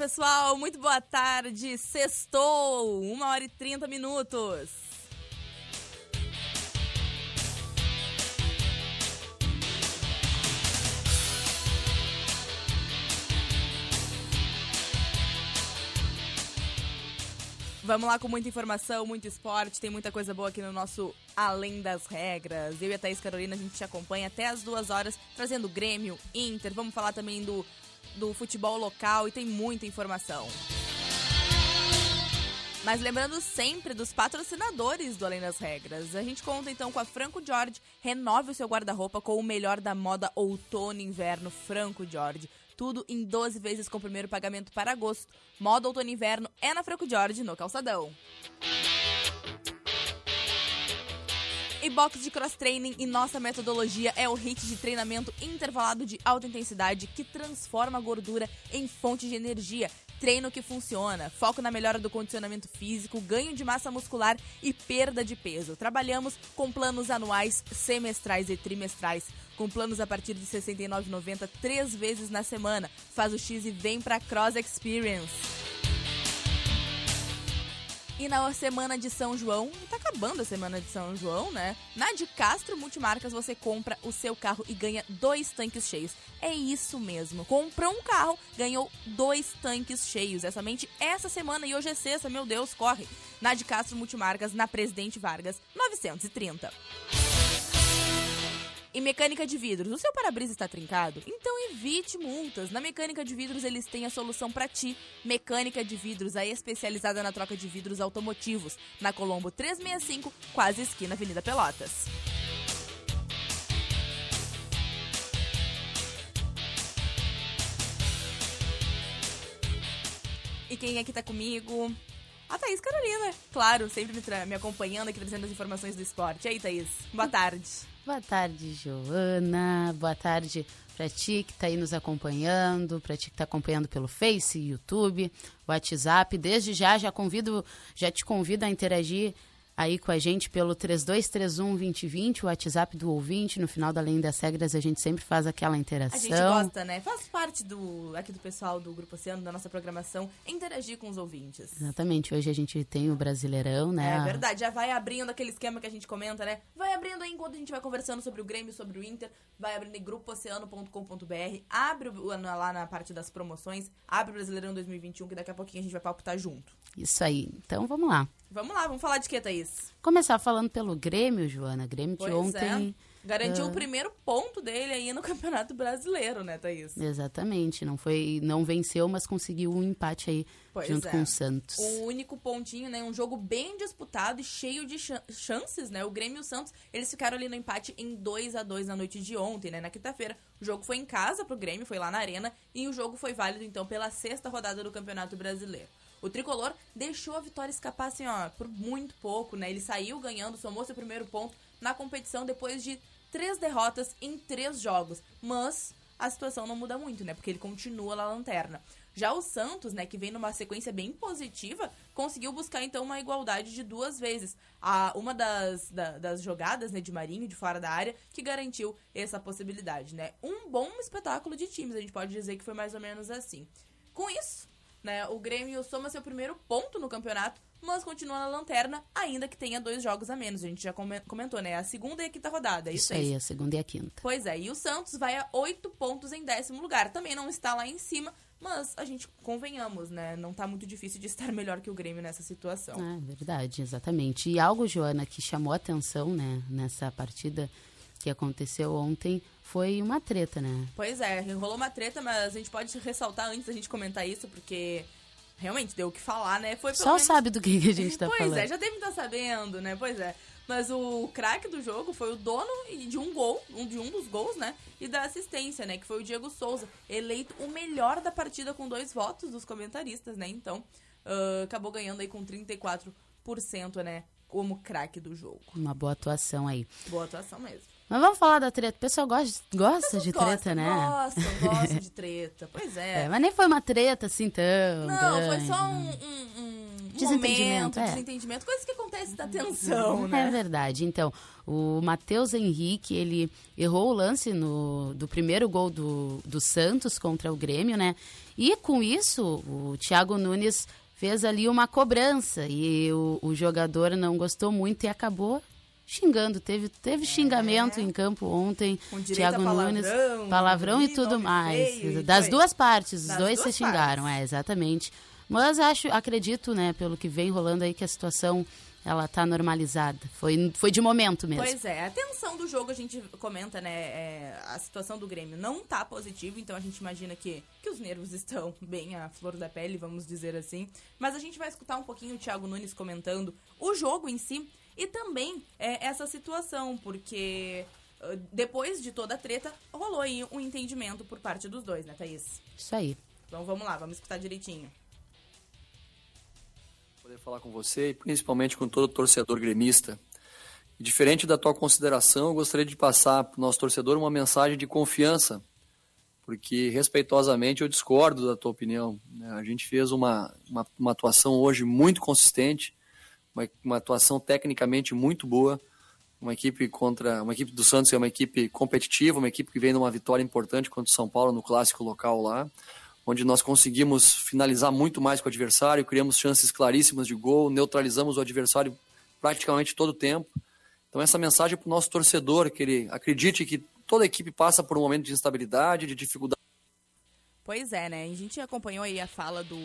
Pessoal, muito boa tarde. Sextou, 1 hora e 30 minutos. Vamos lá com muita informação, muito esporte, tem muita coisa boa aqui no nosso Além das Regras. Eu e a Thaís Carolina, a gente te acompanha até as duas horas, trazendo Grêmio, Inter, vamos falar também do, do futebol local e tem muita informação. Mas lembrando sempre dos patrocinadores do Além das Regras. A gente conta então com a Franco George. Renove o seu guarda-roupa com o melhor da moda outono e inverno Franco George. Tudo em 12 vezes com o primeiro pagamento para agosto. Moda outono e inverno é na Franco George, no Calçadão. E box de cross training e nossa metodologia é o HIT de treinamento intervalado de alta intensidade que transforma a gordura em fonte de energia. Treino que funciona, foco na melhora do condicionamento físico, ganho de massa muscular e perda de peso. Trabalhamos com planos anuais, semestrais e trimestrais, com planos a partir de R$ 69,90 três vezes na semana. Faz o X e vem pra Cross Experience. E na semana de São João, tá acabando a semana de São João, né? Na de Castro Multimarcas você compra o seu carro e ganha dois tanques cheios. É isso mesmo. Comprou um carro, ganhou dois tanques cheios. É somente essa semana e hoje é sexta, meu Deus, corre. Na de Castro Multimarcas, na Presidente Vargas, 930. E mecânica de vidros. O seu para-brisa está trincado? Então evite multas. Na Mecânica de Vidros eles têm a solução para ti. Mecânica de Vidros, a especializada na troca de vidros automotivos. Na Colombo 365, quase esquina Avenida Pelotas. E quem aqui tá comigo? A Thaís Carolina, claro, sempre me, me acompanhando aqui, trazendo as informações do esporte. E aí, Thaís? Boa tarde. Boa tarde, Joana. Boa tarde para ti que está aí nos acompanhando, para ti que está acompanhando pelo Face, YouTube, WhatsApp. Desde já, já convido, já te convido a interagir aí com a gente pelo 3231 2020, o WhatsApp do ouvinte. No final da Além das Regras, a gente sempre faz aquela A interação. gente gosta, né? Faz parte do aqui do pessoal do Grupo Oceano, da nossa programação, interagir com os ouvintes. Exatamente, hoje a gente tem o Brasileirão, né? É verdade, já vai abrindo aquele esquema que a gente comenta, né? Vai abrindo aí enquanto a gente vai conversando sobre o Grêmio, sobre o Inter, vai abrindo em grupooceano.com.br, abre o- lá na parte das promoções, abre o Brasileirão 2021, que daqui a pouquinho a gente vai palpitar junto. Isso aí. Então vamos lá. Vamos lá, vamos falar de que, Thaís? Começar falando pelo Grêmio, Joana. Grêmio de Pois ontem. é. Garantiu o primeiro ponto dele aí no Campeonato Brasileiro, né, Thaís? Exatamente, não foi, não venceu, mas conseguiu um empate aí Pois junto é. com o Santos. O único pontinho, né? Um jogo bem disputado e cheio de chan- chances, né? O Grêmio e o Santos, eles ficaram ali no empate em 2 a 2 na noite de ontem, né? Na quinta-feira. O jogo foi em casa pro Grêmio, foi lá na Arena. E o jogo foi válido, então, pela sexta rodada do Campeonato Brasileiro. O tricolor deixou a vitória escapar, assim, ó, por muito pouco, né? Ele saiu ganhando, somou seu primeiro ponto na competição depois de três derrotas em três jogos. Mas a situação não muda muito, né? Porque ele continua na lanterna. Já o Santos, né, que vem numa sequência bem positiva, conseguiu buscar então uma igualdade de duas vezes. A, uma das, da- das jogadas né, de Marinho, de fora da área, que garantiu essa possibilidade, né? Um bom espetáculo de times, a gente pode dizer que foi mais ou menos assim. Com isso, né, o Grêmio soma seu primeiro ponto no campeonato, mas continua na lanterna, ainda que tenha dois jogos a menos. A gente já come- comentou, né? A segunda e a quinta rodada. é Isso Isso, aí, a segunda e a quinta. Pois é, e o Santos vai a oito pontos em décimo lugar. Também não está lá em cima, mas a gente convenhamos, né? Não tá muito difícil de estar melhor que o Grêmio nessa situação. Ah, verdade, exatamente. E algo, Joana, que chamou atenção, né, nessa partida que aconteceu ontem, foi uma treta, né? Pois é, rolou uma treta, mas a gente pode ressaltar antes da gente comentar isso, porque realmente deu o que falar, né? Foi Só menos... sabe do que, que a gente tá pois falando. Pois é, já deve estar sabendo, né? Pois é. Mas o craque do jogo foi o dono de um gol, um de um dos gols, né? E da assistência, né? Que foi o Diego Souza, eleito o melhor da partida com dois votos dos comentaristas, né? Então, uh, acabou ganhando aí com 34%, né? Como craque do jogo. Uma boa atuação aí. Boa atuação mesmo. Mas vamos falar da treta. O pessoal gosta, gosta de treta, né? Gostam, gostam de treta. Pois é. É, mas nem foi uma treta assim tão. Não, foi grande, só né? um, um, um Desentendimento, momento, é. desentendimento, coisas que acontecem da tensão, né? É verdade. Então, o Matheus Henrique, ele errou o lance no, do primeiro gol do, do Santos contra o Grêmio, né? E com isso, o Thiago Nunes fez ali uma cobrança e o, o jogador não gostou muito e acabou xingando. Teve, teve xingamento em campo ontem. É. Com Thiago palavrão, Nunes, palavrão e tudo mais. feio, das foi. duas partes, os Das dois se xingaram, partes. é, exatamente. Mas acho, acredito, né, pelo que vem rolando aí, que a situação ela tá normalizada. Foi, foi de momento mesmo. Pois é, a tensão do jogo a gente comenta, né? é, a situação do Grêmio não tá positiva, então a gente imagina que, que os nervos estão bem à flor da pele, vamos dizer assim. Mas a gente vai escutar um pouquinho o Thiago Nunes comentando o jogo em si e também é, essa situação, porque ah, depois de toda a treta, rolou aí um entendimento por parte dos dois, né, Thaís? Isso aí. Então vamos lá, vamos escutar direitinho. poder falar com você e principalmente com todo torcedor gremista. Diferente da tua consideração, eu gostaria de passar para o nosso torcedor uma mensagem de confiança, porque respeitosamente eu discordo da tua opinião. né? A gente fez uma, uma, uma atuação hoje muito consistente, uma, uma atuação tecnicamente muito boa, uma equipe contra uma equipe do Santos é uma equipe competitiva, uma equipe que vem de uma vitória importante contra o São Paulo no clássico local lá onde nós conseguimos finalizar muito mais com o adversário, criamos chances claríssimas de gol, neutralizamos o adversário praticamente todo o tempo. Então essa mensagem para o nosso torcedor, que ele acredite que toda equipe passa por um momento de instabilidade, de dificuldade. Pois é, né? A gente acompanhou aí a fala do,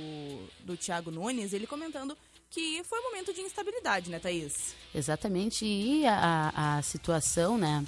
do Thiago Nunes, ele comentando que foi um momento de instabilidade, né, Thaís? Exatamente. E a, a- situação, né?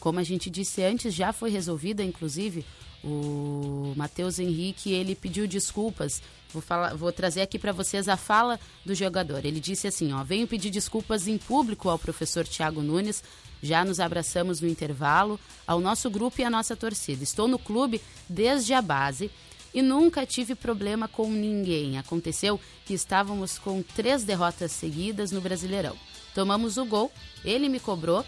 Como a gente disse antes, já foi resolvida, inclusive. O Matheus Henrique, ele pediu desculpas. Vou, falar, vou trazer aqui para vocês a fala do jogador. Ele disse assim, ó, venho pedir desculpas em público ao professor Thiago Nunes. Já nos abraçamos no intervalo, ao nosso grupo e à nossa torcida. Estou no clube desde a base e nunca tive problema com ninguém. Aconteceu que estávamos com três derrotas seguidas no Brasileirão. Tomamos o gol, ele me cobrou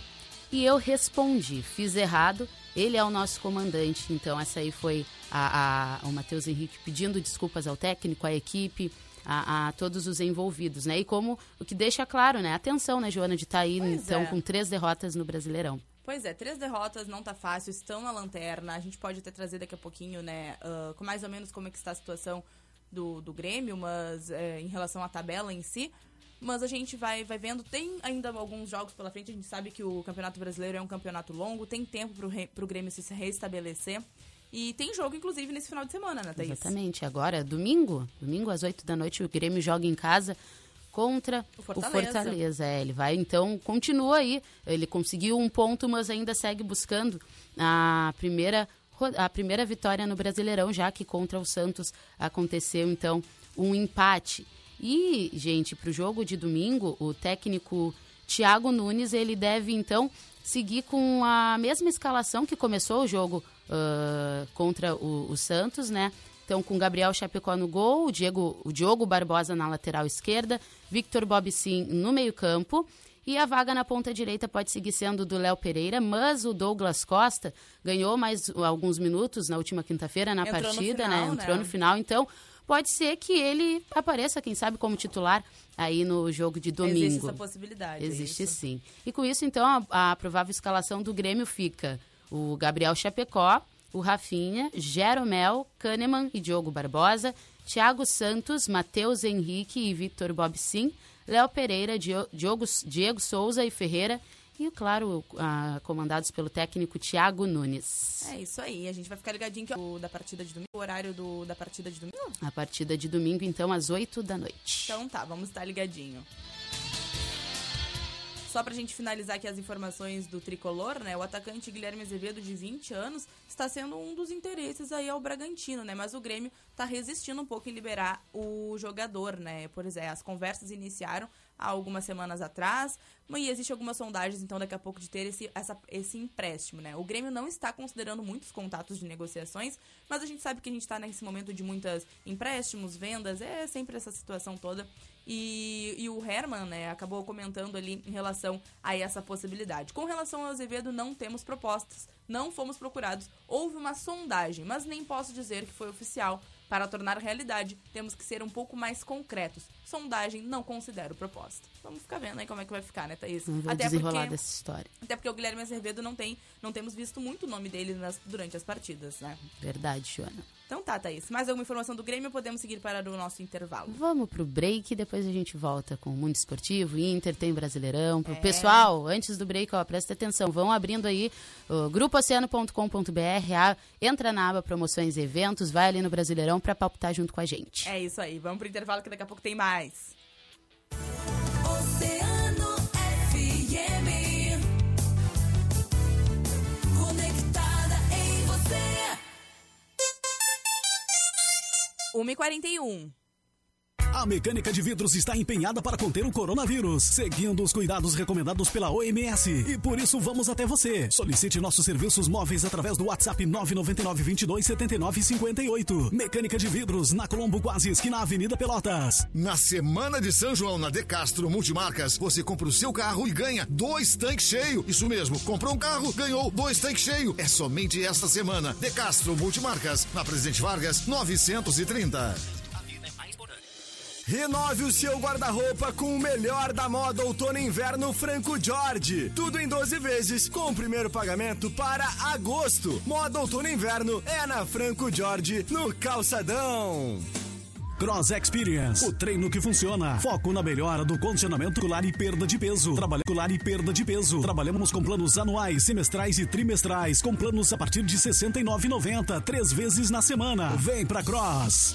e eu respondi. Fiz errado, ele é o nosso comandante. Então, essa aí foi a, a- o Matheus Henrique pedindo desculpas ao técnico, à equipe, a, a todos os envolvidos, né? E como o que deixa claro, né? Atenção, né, Joana, de estar aí, Pois então, é. com três derrotas no Brasileirão. Pois é, três derrotas, não tá fácil, estão na lanterna. A gente pode até trazer daqui a pouquinho, né, com mais ou menos como é que está a situação do, do Grêmio, mas é, em relação à tabela em si. Mas a gente vai, vai vendo, tem ainda alguns jogos pela frente, a gente sabe que o Campeonato Brasileiro é um campeonato longo, tem tempo pro, re, pro Grêmio se restabelecer. E tem jogo, inclusive, nesse final de semana, né, Thaís? Exatamente. Agora, domingo, domingo às 8 da noite, o Grêmio joga em casa contra O o Fortaleza. Fortaleza. É, ele vai, então, continua aí. Ele conseguiu um ponto, mas ainda segue buscando a primeira, a primeira vitória no Brasileirão, já que contra o Santos aconteceu, então, um empate. E, gente, para o jogo de domingo, o técnico Thiago Nunes, ele deve, então, seguir com a mesma escalação que começou o jogo ah, contra o, o Santos, né? Então, com Gabriel Chapecó no gol, o, Diego, o Diogo Barbosa na lateral esquerda, Victor Bobsin no meio-campo. E a vaga na ponta direita pode seguir sendo do Léo Pereira, mas o Douglas Costa ganhou mais alguns minutos na última quinta-feira na Entrou partida, final, né? Entrou né? no final, então pode ser que ele apareça, quem sabe, como titular aí no jogo de domingo. Existe essa possibilidade. é Existe isso? sim. E com isso, então, a, a provável escalação do Grêmio fica o Gabriel Chapecó, o Rafinha, Jeromel, Kahneman e Diogo Barbosa, Thiago Santos, Matheus Henrique e Victor Bobsin, Léo Pereira, Dio- Diogo, Diego Souza e Ferreira e, claro, ah, comandados pelo técnico Thiago Nunes. É isso aí, a gente vai ficar ligadinho que o da partida de domingo, o horário do, da partida de domingo. A partida de domingo, então, às 8 da noite. Então tá, vamos estar ligadinho. Só pra gente finalizar aqui as informações do tricolor, né? O atacante Guilherme Azevedo, de 20 anos, está sendo um dos interesses aí ao Bragantino, né? Mas o Grêmio tá resistindo um pouco em liberar o jogador, né? Por exemplo, as conversas iniciaram há algumas semanas atrás, e existe algumas sondagens, então, daqui a pouco, de ter esse, essa, esse empréstimo, né? O Grêmio não está considerando muitos contatos de negociações, mas a gente sabe que a gente está nesse momento de muitas empréstimos, vendas, é sempre essa situação toda. E, e o Herman, né, acabou comentando ali em relação a essa possibilidade. Com relação ao Azevedo, não temos propostas, não fomos procurados. Houve uma sondagem, mas nem posso dizer que foi oficial. Para tornar realidade, temos que ser um pouco mais concretos. Sondagem não considero proposta. Vamos ficar vendo aí como é que vai ficar, né, Thaís? Vou até desenrolar porque, dessa história. Até porque o Guilherme Azevedo não tem, não temos visto muito o nome dele nas, durante as partidas, né? Verdade, Joana. Então tá, Thaís. Mais alguma informação do Grêmio podemos seguir para o nosso intervalo? Vamos pro break, depois a gente volta com o Mundo Esportivo, Inter, tem Brasileirão. Pro é. pessoal, antes do break, ó, presta atenção, vão abrindo aí o grupooceano.com.br, entra na aba promoções e eventos, vai ali no Brasileirão para palpitar junto com a gente. É isso aí, vamos pro intervalo que daqui a pouco tem mais. 1h41. A mecânica de vidros está empenhada para conter o coronavírus, seguindo os cuidados recomendados pela OMS. E por isso vamos até você. Solicite nossos serviços móveis através do WhatsApp 999 22 79 58. Mecânica de vidros na Colombo Quase esquina Avenida Pelotas. Na semana de São João na De Castro Multimarcas, você compra o seu carro e ganha dois tanques cheios. Isso mesmo, comprou um carro, ganhou dois tanques cheios. É somente esta semana. De Castro Multimarcas, na Presidente Vargas 930. Renove o seu guarda-roupa com o melhor da moda outono e inverno Franco Jorge. Tudo em 12 vezes, com o primeiro pagamento para agosto. Moda outono e inverno é na Franco Jorge, no Calçadão. Cross Experience, o treino que funciona. Foco na melhora do condicionamento muscular e perda de peso. Trabalhar e perda de peso. Trabalhamos com planos anuais, semestrais e trimestrais, com planos a partir de R$ 69,90, três vezes na semana. Vem pra Cross.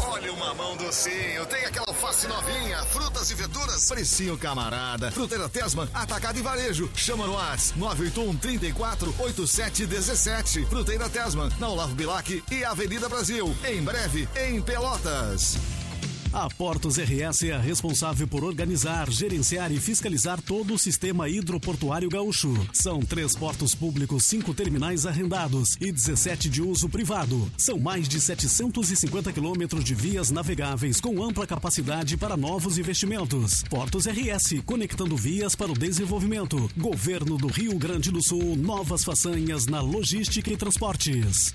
Olha o mamão docinho, tem aquela alface novinha, frutas e verduras, precinho camarada. Fruteira Tesman, atacado e varejo. Chama no Whats 981 34 8717. Fruteira Tesman, na Olavo Bilac e Avenida Brasil. Em breve, em Pelotas. A Portos RS é responsável por organizar, gerenciar e fiscalizar todo o sistema hidroportuário gaúcho. São três portos públicos, cinco terminais arrendados e 17 de uso privado. São mais de 750 quilômetros de vias navegáveis com ampla capacidade para novos investimentos. Portos RS, conectando vias para o desenvolvimento. Governo do Rio Grande do Sul, novas façanhas na logística e transportes.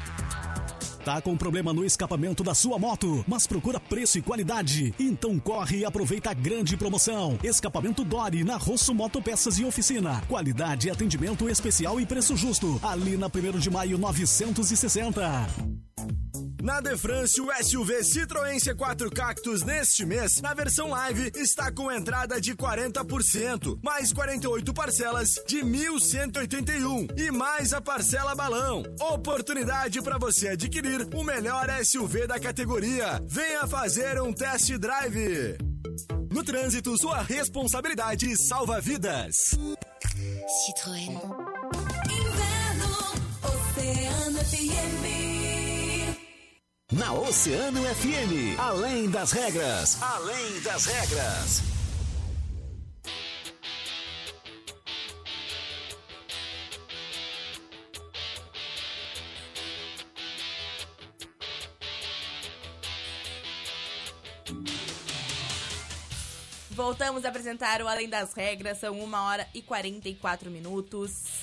Tá com problema no escapamento da sua moto, mas procura preço e qualidade? Então corre e aproveita a grande promoção. Escapamento Dori na Rosso Moto Peças e Oficina. Qualidade, atendimento especial e preço justo. Ali na 1 de maio 960. Na Defrance, o SUV Citroën C4 Cactus neste mês, na versão live, está com entrada de 40%, mais 48 parcelas de 1.181 e mais a parcela balão. Oportunidade para você adquirir o melhor SUV da categoria. Venha fazer um test drive. No trânsito, sua responsabilidade salva vidas. Citroën. Inverno, Oceano FM. Na Oceano FM, além das regras, além das regras. Voltamos a apresentar o Além das Regras, são 1 hora e 44 minutos.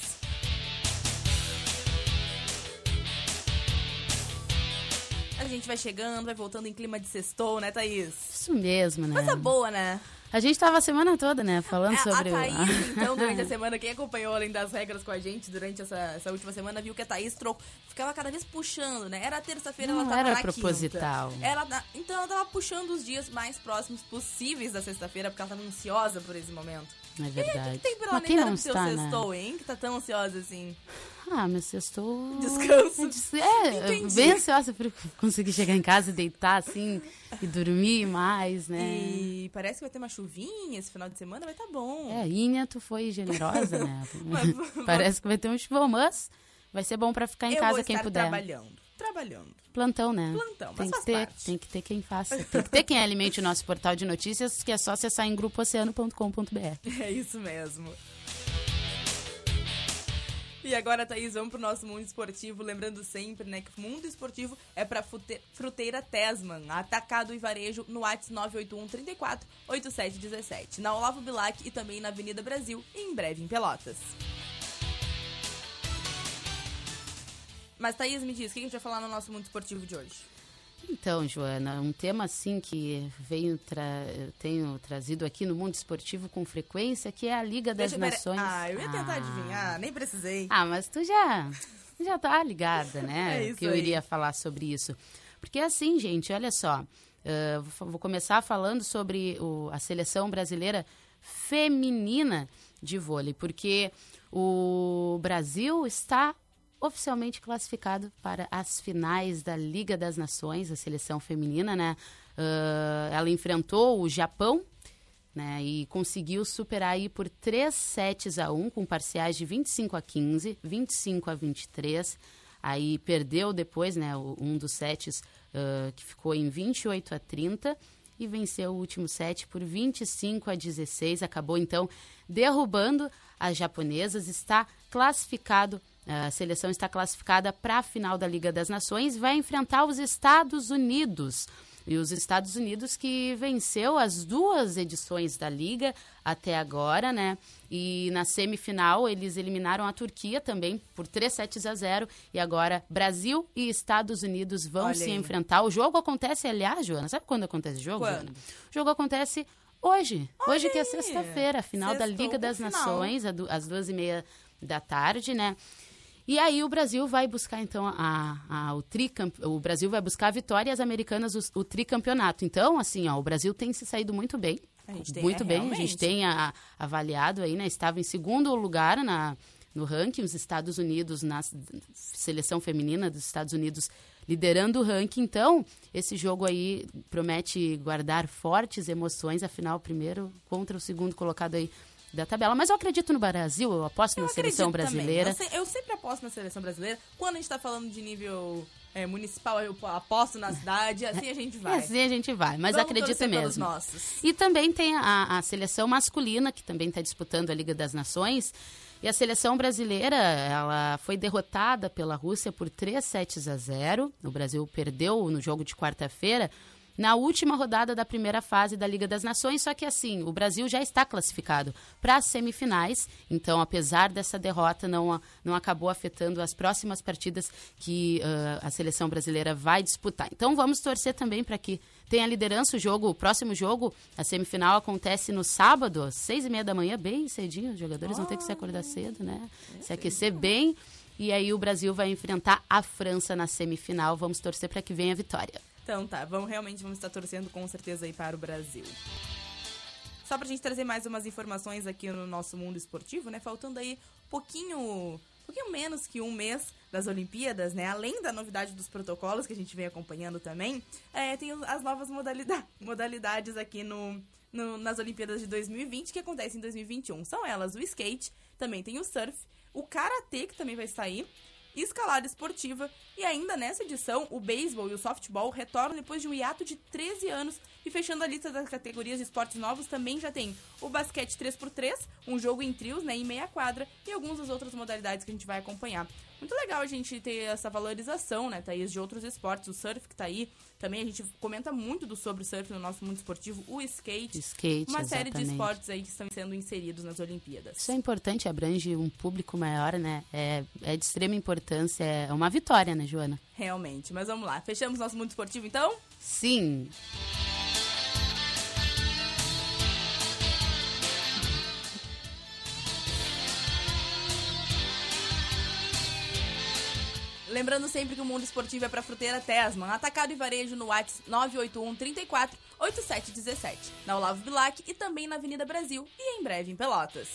A gente vai chegando, vai voltando em clima de sextou, né, Thaís? Isso mesmo, né? Coisa boa, né? A gente tava a semana toda, né, falando É, sobre a o- Thaís, então, durante a semana, quem acompanhou além das regras com a gente durante essa, essa última semana, viu que a Thaís trocou, ficava cada vez puxando, né? Era terça-feira, ela Não tava era na proposital. quinta. Ela, então ela tava puxando os dias mais próximos possíveis da sexta-feira, porque ela tava ansiosa por esse momento. É verdade. Tem pela Mas quem nem não no seu está, né? sextou, hein? Que tá tão ansiosa assim. Ah, mas eu estou... Descanso. É, Entendi. bem ansiosa por conseguir chegar em casa e deitar, assim, e dormir mais, né? E parece que vai ter uma chuvinha esse final de semana, vai tá bom. É, Inha, tu foi generosa, né? Parece que vai ter um chuvão, mas vai ser bom pra ficar em Eu casa vou quem estar puder. trabalhando. Trabalhando. Plantão, né? Plantão, mas tem que ter, parte. tem que ter quem faça. Tem que ter quem alimente o nosso portal de notícias, que é só acessar em grupooceano.com.br. É isso mesmo. E agora, Thaís, vamos pro nosso mundo esportivo. Lembrando sempre, né, que o mundo esportivo é pra Fruteira Tesman, atacado e varejo no WhatsApp 981 34 8717, na Olavo Bilac e também na Avenida Brasil, e em breve em Pelotas. Mas, Thaís, me diz, o que a gente vai falar no nosso mundo esportivo de hoje? Então, Joana, um tema assim que venho tra... tenho trazido aqui no mundo esportivo com frequência, que é a Liga das Deixa eu Nações. Ah, eu ia tentar Ah. adivinhar, nem precisei. Ah, mas tu já, já tá ligada, né? É isso que eu aí. iria falar sobre isso. Porque assim, gente, olha só. vou fa- vou começar falando sobre o- a seleção brasileira feminina de vôlei, porque o Brasil está oficialmente classificado para as finais da Liga das Nações, a seleção feminina, né? Ah, ela enfrentou o Japão né, e conseguiu superar aí por 3 sets a 1, com parciais de 25 a 15, 25 a 23. Aí perdeu depois, né, um dos sets ah, que ficou em 28 a 30 e venceu o último set por 25 a 16. Acabou então derrubando as japonesas, está classificado. A seleção está classificada para a final da Liga das Nações, vai enfrentar os Estados Unidos. E os Estados Unidos que venceu as duas edições da Liga até agora, né? E na semifinal eles eliminaram a Turquia também por 3 sets a 0. E agora Brasil e Estados Unidos vão Olha se aí. enfrentar. O jogo acontece, aliás, Joana, sabe quando acontece o jogo? Quando? Joana? O jogo acontece hoje. hoje que é aí. sexta-feira, a final da Sextou Liga com das final. Nações, às duas e meia da tarde, né? E aí o Brasil vai buscar então a, a- o tricamp... o Brasil vai buscar a vitória e as americanas o, o tricampeonato. Então, assim, ó, o Brasil tem se saído muito bem. Muito é, bem. A gente tem a- avaliado aí, né? Estava em segundo lugar na, no ranking, os Estados Unidos, na seleção feminina dos Estados Unidos liderando o ranking. Então, esse jogo aí promete guardar fortes emoções, afinal, o primeiro contra o segundo colocado aí da tabela. Mas eu acredito no Brasil, eu aposto Eu na seleção acredito também. brasileira. Eu, se- eu sempre aposto na seleção brasileira. Quando a gente tá falando de nível é, municipal, eu aposto na cidade. Assim a gente vai. assim a gente vai, mas Vamos pelos mesmo. E também tem a, a seleção masculina, que também está disputando a Liga das Nações. E a seleção brasileira, ela foi derrotada pela Rússia por 3 sets a 0. O Brasil perdeu no jogo de quarta-feira, na última rodada da primeira fase da Liga das Nações. Só que assim, o Brasil já está classificado para as semifinais. Então, apesar dessa derrota, não, não acabou afetando as próximas partidas que ah, a seleção brasileira vai disputar. Então, vamos torcer também para que tenha liderança o jogo. O próximo jogo, a semifinal, acontece no sábado, às seis e meia da manhã, bem cedinho. Os jogadores vão ter que se acordar cedo, né? Se aquecer bem. E aí o Brasil vai enfrentar a França na semifinal. Vamos torcer para que venha a vitória. Então tá, vamos realmente vamos estar torcendo com certeza aí para o Brasil. Só pra gente trazer mais umas informações aqui no nosso mundo esportivo, né? Faltando aí pouquinho, pouquinho menos que um mês das Olimpíadas, né? Além da novidade dos protocolos que a gente vem acompanhando também, é, tem as novas modalida- modalidades aqui no, no- nas Olimpíadas de 2020 que acontecem em 2021. São elas o skate, também tem o surf, o karatê que também vai sair, escalada esportiva e ainda nessa edição o beisebol e o softball retornam depois de um hiato de 13 anos e fechando a lista das categorias de esportes novos, também já tem o basquete 3x3, um jogo em trios, né, em meia quadra, e algumas das outras modalidades que a gente vai acompanhar. Muito legal a gente ter essa valorização, né, Thaís, de outros esportes. O surf que tá aí, também a gente comenta muito do sobre o surf no nosso mundo esportivo, o skate, Skate, uma série de exatamente. esportes aí que estão sendo inseridos nas Olimpíadas. Isso é importante, abrange um público maior, né? É, é de extrema importância, é uma vitória, né, Joana? Realmente, mas vamos lá. Fechamos nosso mundo esportivo, então? Sim. Lembrando sempre que o mundo esportivo é para Fruteira Tesman, atacado e varejo no WhatsApp 981 34 8717, na Olavo Bilac e também na Avenida Brasil e em breve em Pelotas.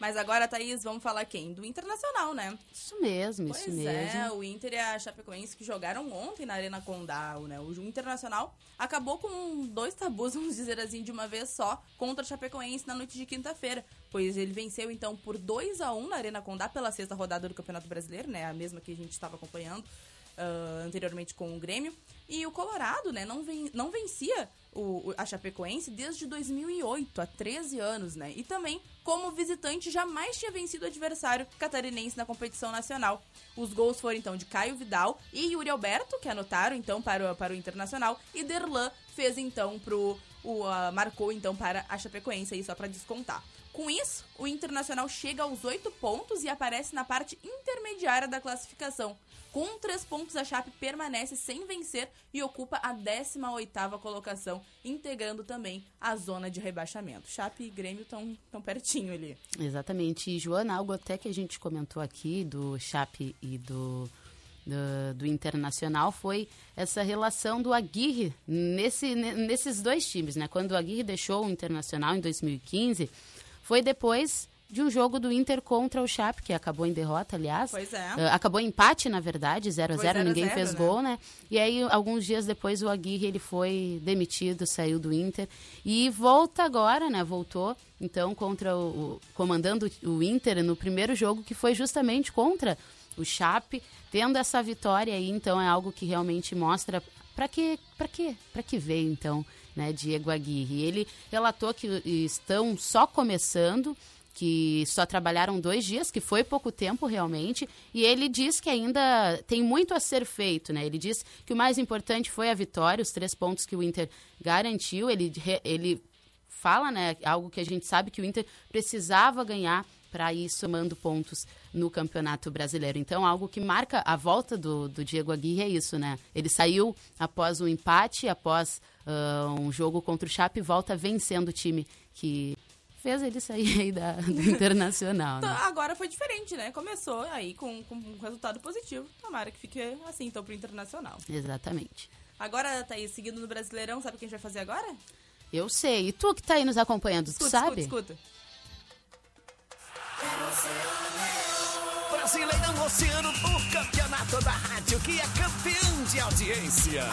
Mas agora, Thaís, vamos falar quem? Do Internacional, né? Isso mesmo, Pois isso é, mesmo. o Inter e a Chapecoense que jogaram ontem na Arena Condal, né? O Internacional acabou com dois tabus, vamos dizer assim, de uma vez só, contra a Chapecoense na noite de quinta-feira. Pois ele venceu, então, por 2 a 1 na Arena Condá pela sexta rodada do Campeonato Brasileiro, né? A mesma que a gente estava acompanhando ah, anteriormente com o Grêmio. E o Colorado, né, não, ven- não vencia o, a Chapecoense desde 2008, há 13 anos, né? E também, como visitante, jamais tinha vencido o adversário catarinense na competição nacional. Os gols foram, então, de Caio Vidal e Yuri Alberto, que anotaram, então, para o, para o Internacional. E Derlan fez, então, pro... O, ah, marcou, então, para a Chapecoense, aí só para descontar. Com isso, o Internacional chega aos oito pontos e aparece na parte intermediária da classificação. Com três pontos, a Chape permanece sem vencer e ocupa a 18ª colocação, integrando também a zona de rebaixamento. Chape e Grêmio estão tão pertinho ali. Exatamente. E, Joana, algo até que a gente comentou aqui do Chape e do, do, do Internacional foi essa relação do Aguirre nesse, ne- nesses dois times, né? Quando o Aguirre deixou o Internacional em 2015, foi depois de um jogo do Inter contra o Chape, que acabou em derrota, aliás. Pois é. Ah, acabou em empate, na verdade, 0 a Foi 0 0 a ninguém 0, fez né? gol, né? E aí, alguns dias depois, o Aguirre ele foi demitido, saiu do Inter e volta agora, né? Voltou, então, contra o, o- comandando o Inter no primeiro jogo, que foi justamente contra o Chape, tendo essa vitória aí, então é algo que realmente mostra para que, para que, para que veio então, né, Diego Aguirre. Ele relatou que estão só começando, que só trabalharam dois dias, que foi pouco tempo realmente, e ele diz que ainda tem muito a ser feito, né? Ele diz que o mais importante foi a vitória, os três pontos que o Inter garantiu. Ele, ele fala, né, algo que a gente sabe que o Inter precisava ganhar para ir somando pontos no Campeonato Brasileiro. Então, algo que marca a volta do, do Diego Aguirre é isso, né? Ele saiu após um empate, após ah, um jogo contra o Chape, e volta vencendo o time que fez ele sair aí da, do Internacional, Então, né? agora foi diferente, né? Começou aí com, com um resultado positivo. Tomara que fique assim, então, pro Internacional. Exatamente. Agora, Thaís, seguindo no Brasileirão, sabe o que a gente vai fazer agora? Eu sei. E tu que tá aí nos acompanhando, tu Escuta, sabe? escuta, escuta. Brasileirão Oceano, o campeonato da rádio que é campeão de audiência.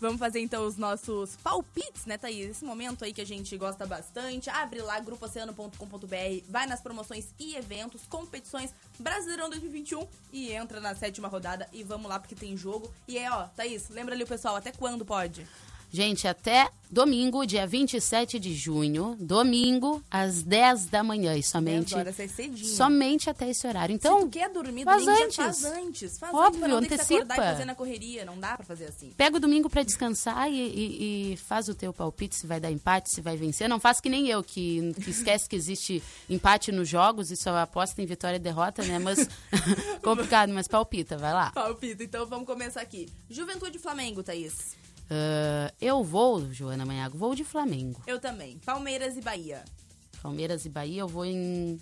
Vamos fazer então os nossos palpites, né, Thaís? Esse momento aí que a gente gosta bastante. Abre lá, grupooceano.com.br, vai nas promoções e eventos, competições Brasileirão 2021 e entra na sétima rodada e vamos lá porque tem jogo. E é, ó, Thaís, lembra ali o pessoal, até quando pode? Gente, até domingo, dia 27 de junho, domingo, às 10 da manhã. E somente, 10 horas, é cedinho. somente até esse horário. Se Então, tu quer dormir faz domingo, já antes. faz antes. Faz Óbvio, antes se e antecipa. fazer na correria. Não dá pra fazer assim. pega o domingo pra descansar e, e- e faz o teu palpite se vai dar empate, se vai vencer. Não faz que nem eu, que, que esquece que existe empate nos jogos e só aposta em vitória e derrota, né? Mas complicado, mas palpita, vai lá. Palpite, então vamos começar aqui. Juventude Flamengo, Thaís. Ah, eu vou, Joana Manhago, vou de Flamengo. Eu também. Palmeiras e Bahia. Palmeiras e Bahia, eu vou em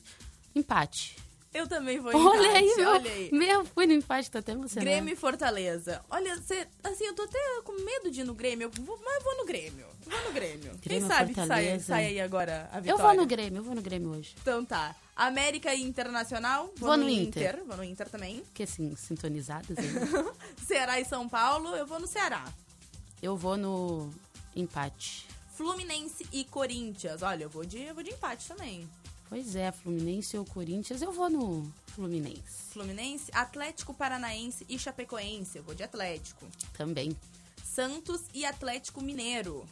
empate. Eu também vou em Olha aí, empate, meu, olha aí. meu, fui no empate, tô até emocionada. Grêmio e Fortaleza. Olha, cê, assim, eu tô até com medo de ir no Grêmio, eu vou- mas eu vou no Grêmio. Vou no Grêmio. Quem Grêmio, sabe que sai, sai aí agora a Eu vitória. vou no Grêmio, eu vou no Grêmio hoje. Então tá. América e Internacional. Vou no Inter. Vou no Inter também. Porque assim, sintonizadas aí. Ceará e São Paulo. Eu vou no Ceará. Eu vou no empate. Fluminense e Corinthians. Olha, eu vou de, eu vou de empate também. Pois é, Fluminense ou Corinthians, eu vou no Fluminense Fluminense, Atlético Paranaense e Chapecoense. Eu vou de Atlético. também. Santos e Atlético Mineiro.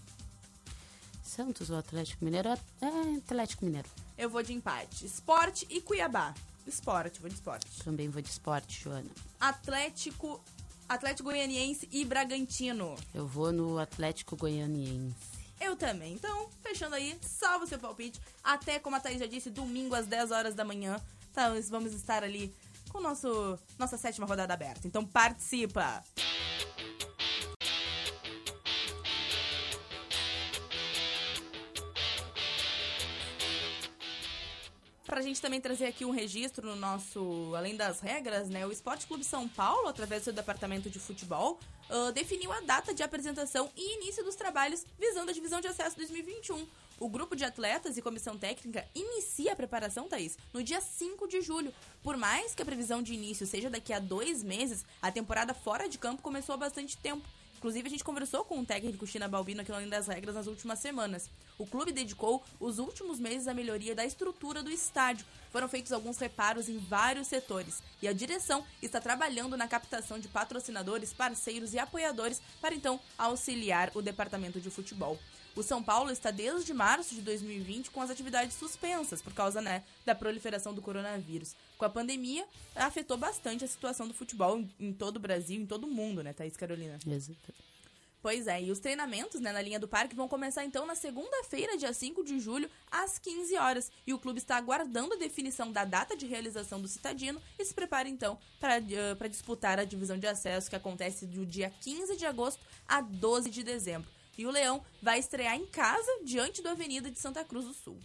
Santos ou Atlético Mineiro? É, Atlético Mineiro. Eu vou de empate. Esporte e Cuiabá. Esporte, vou de esporte. Também vou de esporte, Joana. Atlético, Atlético Goianiense e Bragantino. Eu vou no Atlético Goianiense. Eu também. Então, fechando aí, salva o seu palpite. Até, como a Thaís já disse, domingo às 10 horas da manhã. Então, vamos estar ali com nosso, nossa sétima rodada aberta. Então, participa! Pra gente também trazer aqui um registro no nosso Além das Regras, né? O Esporte Clube São Paulo, através do seu departamento de futebol, ah, definiu a data de apresentação e início dos trabalhos visando a divisão de acesso 2021. O grupo de atletas e comissão técnica inicia a preparação, Thaís, no dia 5 de julho. Por mais que a previsão de início seja daqui a dois meses, a temporada fora de campo começou há bastante tempo. Inclusive, a gente conversou com o técnico China Balbino aqui no Além das Regras nas últimas semanas. O clube dedicou os últimos meses à melhoria da estrutura do estádio. Foram feitos alguns reparos em vários setores. E a direção está trabalhando na captação de patrocinadores, parceiros e apoiadores para então auxiliar o departamento de futebol. O São Paulo está desde março de 2020 com as atividades suspensas por causa né, da proliferação do coronavírus. Com a pandemia, afetou bastante a situação do futebol em, todo o Brasil, em todo o mundo, né, Thaís Carolina? Exato. Pois é, e os treinamentos né, na linha do parque vão começar então na segunda-feira, dia 5 de julho, às 15 horas. E o clube está aguardando a definição da data de realização do Citadino e se prepara então para disputar a divisão de acesso que acontece do dia 15 de agosto a 12 de dezembro. E o Leão vai estrear em casa diante do Avenida de Santa Cruz do Sul.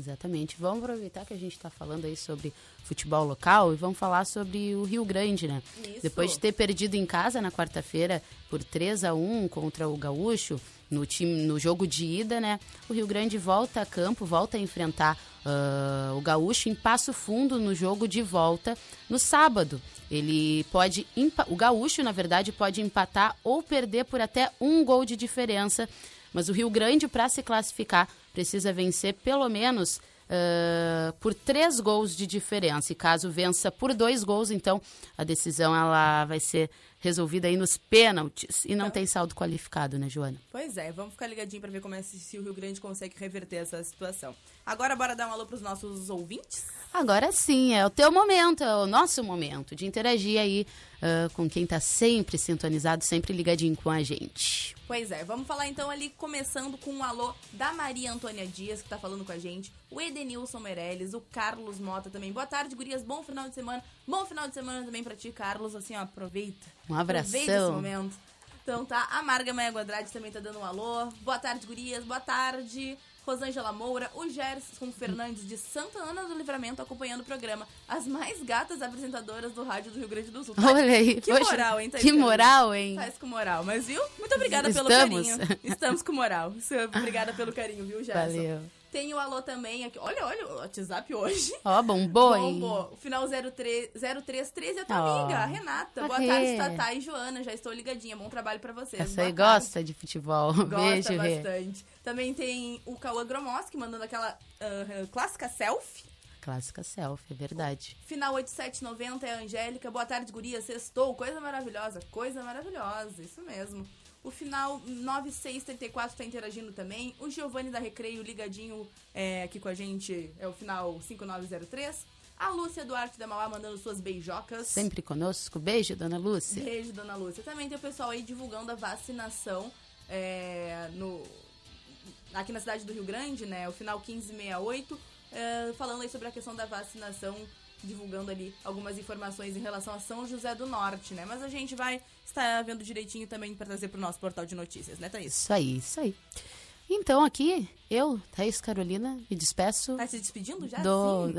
Exatamente. Vamos aproveitar que a gente está falando aí sobre futebol local e vamos falar sobre o Rio Grande, né? Isso. Depois de ter perdido em casa na quarta-feira por 3 a 1 contra o Gaúcho, no, time, no jogo de ida, né? O Rio Grande volta a campo, volta a enfrentar ah, o Gaúcho em Passo Fundo no jogo de volta no sábado. Ele pode. O Gaúcho, na verdade, pode empatar ou perder por até um gol de diferença. Mas o Rio Grande, para se classificar, precisa vencer pelo menos ah, por três gols de diferença. E caso vença por dois gols, então a decisão ela vai ser resolvida aí nos pênaltis. E não tem saldo qualificado, né, Joana? Pois é, vamos ficar ligadinho para ver como é se, o Rio Grande consegue reverter essa situação. Agora, bora dar um alô pros nossos ouvintes? Agora sim, é o teu momento, é o nosso momento de interagir aí ah, com quem tá sempre sintonizado, sempre ligadinho com a gente. Pois é, vamos falar então ali, começando com um alô da Maria Antônia Dias, que tá falando com a gente, o Edenilson Meirelles, o Carlos Mota também. Boa tarde, gurias, bom final de semana. Bom final de semana também pra ti, Carlos, assim, ó, aproveita. Um Aproveita esse abração. momento. Então tá, a Marga Maia Andrade também tá dando um alô. Boa tarde, gurias, boa tarde. Rosângela Moura, o Gerson Fernandes de Santa Ana do Livramento acompanhando o programa. As mais gatas apresentadoras do rádio do Rio Grande do Sul. Tá- Olha aí, Que poxa, moral, hein, Thaís Que moral, hein? Faz com moral, mas viu? Muito obrigada pelo Estamos. carinho. Estamos com moral. Obrigada pelo carinho, viu, Gerson? Valeu. Tem o alô também aqui. Olha, olha o WhatsApp hoje. Ó, bombou, hein? Bombou. O final 03, 0313 é a tua Ó. amiga, a Renata. Boa Rê. tarde, Tatá e Joana. Já estou ligadinha. Bom trabalho pra vocês. Essa Boa aí tarde. gosta de futebol. Gosta Beijo, Rê. bastante. Também tem o Cauã Gromoski mandando aquela ah, clássica selfie. Clássica selfie, é verdade. Final 8790 é a Angélica. Boa tarde, guria. Sextou. Coisa maravilhosa. Coisa maravilhosa. Isso mesmo. O final 9634 tá interagindo também. O Giovanni da Recreio ligadinho é, aqui com a gente. É o final 5903. A Lúcia Duarte da Mauá mandando suas beijocas. Sempre conosco. Beijo, dona Lúcia. Beijo, dona Lúcia. Também tem o pessoal aí divulgando a vacinação é, no, aqui na cidade do Rio Grande, né? O final 1568, é, falando aí sobre a questão da vacinação, divulgando ali algumas informações em relação a São José do Norte, né? Mas a gente vai estar vendo direitinho também para trazer pro nosso portal de notícias, né, Thaís? Isso aí, isso aí. Então, aqui, eu, Thaís Carolina, me despeço. Tá se despedindo já? Dou,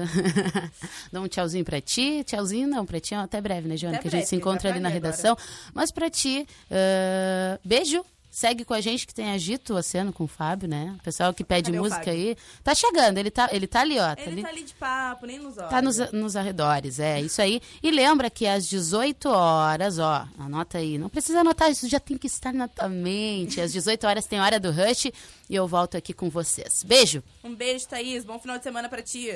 dou um tchauzinho pra ti. Tchauzinho não, pra ti até breve, né, Joana? Até que a gente breve, se encontra ali na redação. Mas pra ti, ah, beijo. Segue com a gente que tem Agito Oceano com o Fábio, né? O pessoal que pede Cadê o música aí. Tá chegando, ele tá, ele tá ali, ó. Tá Ele ali. tá ali de papo, nem nos olhos. Tá nos, nos arredores, é isso aí. E lembra que às 18 horas, ó, anota aí, não precisa anotar, isso já tem que estar na tua mente. Às 18 horas tem hora do Rush e eu volto aqui com vocês. Beijo! Um beijo, Thaís. Bom final de semana pra ti.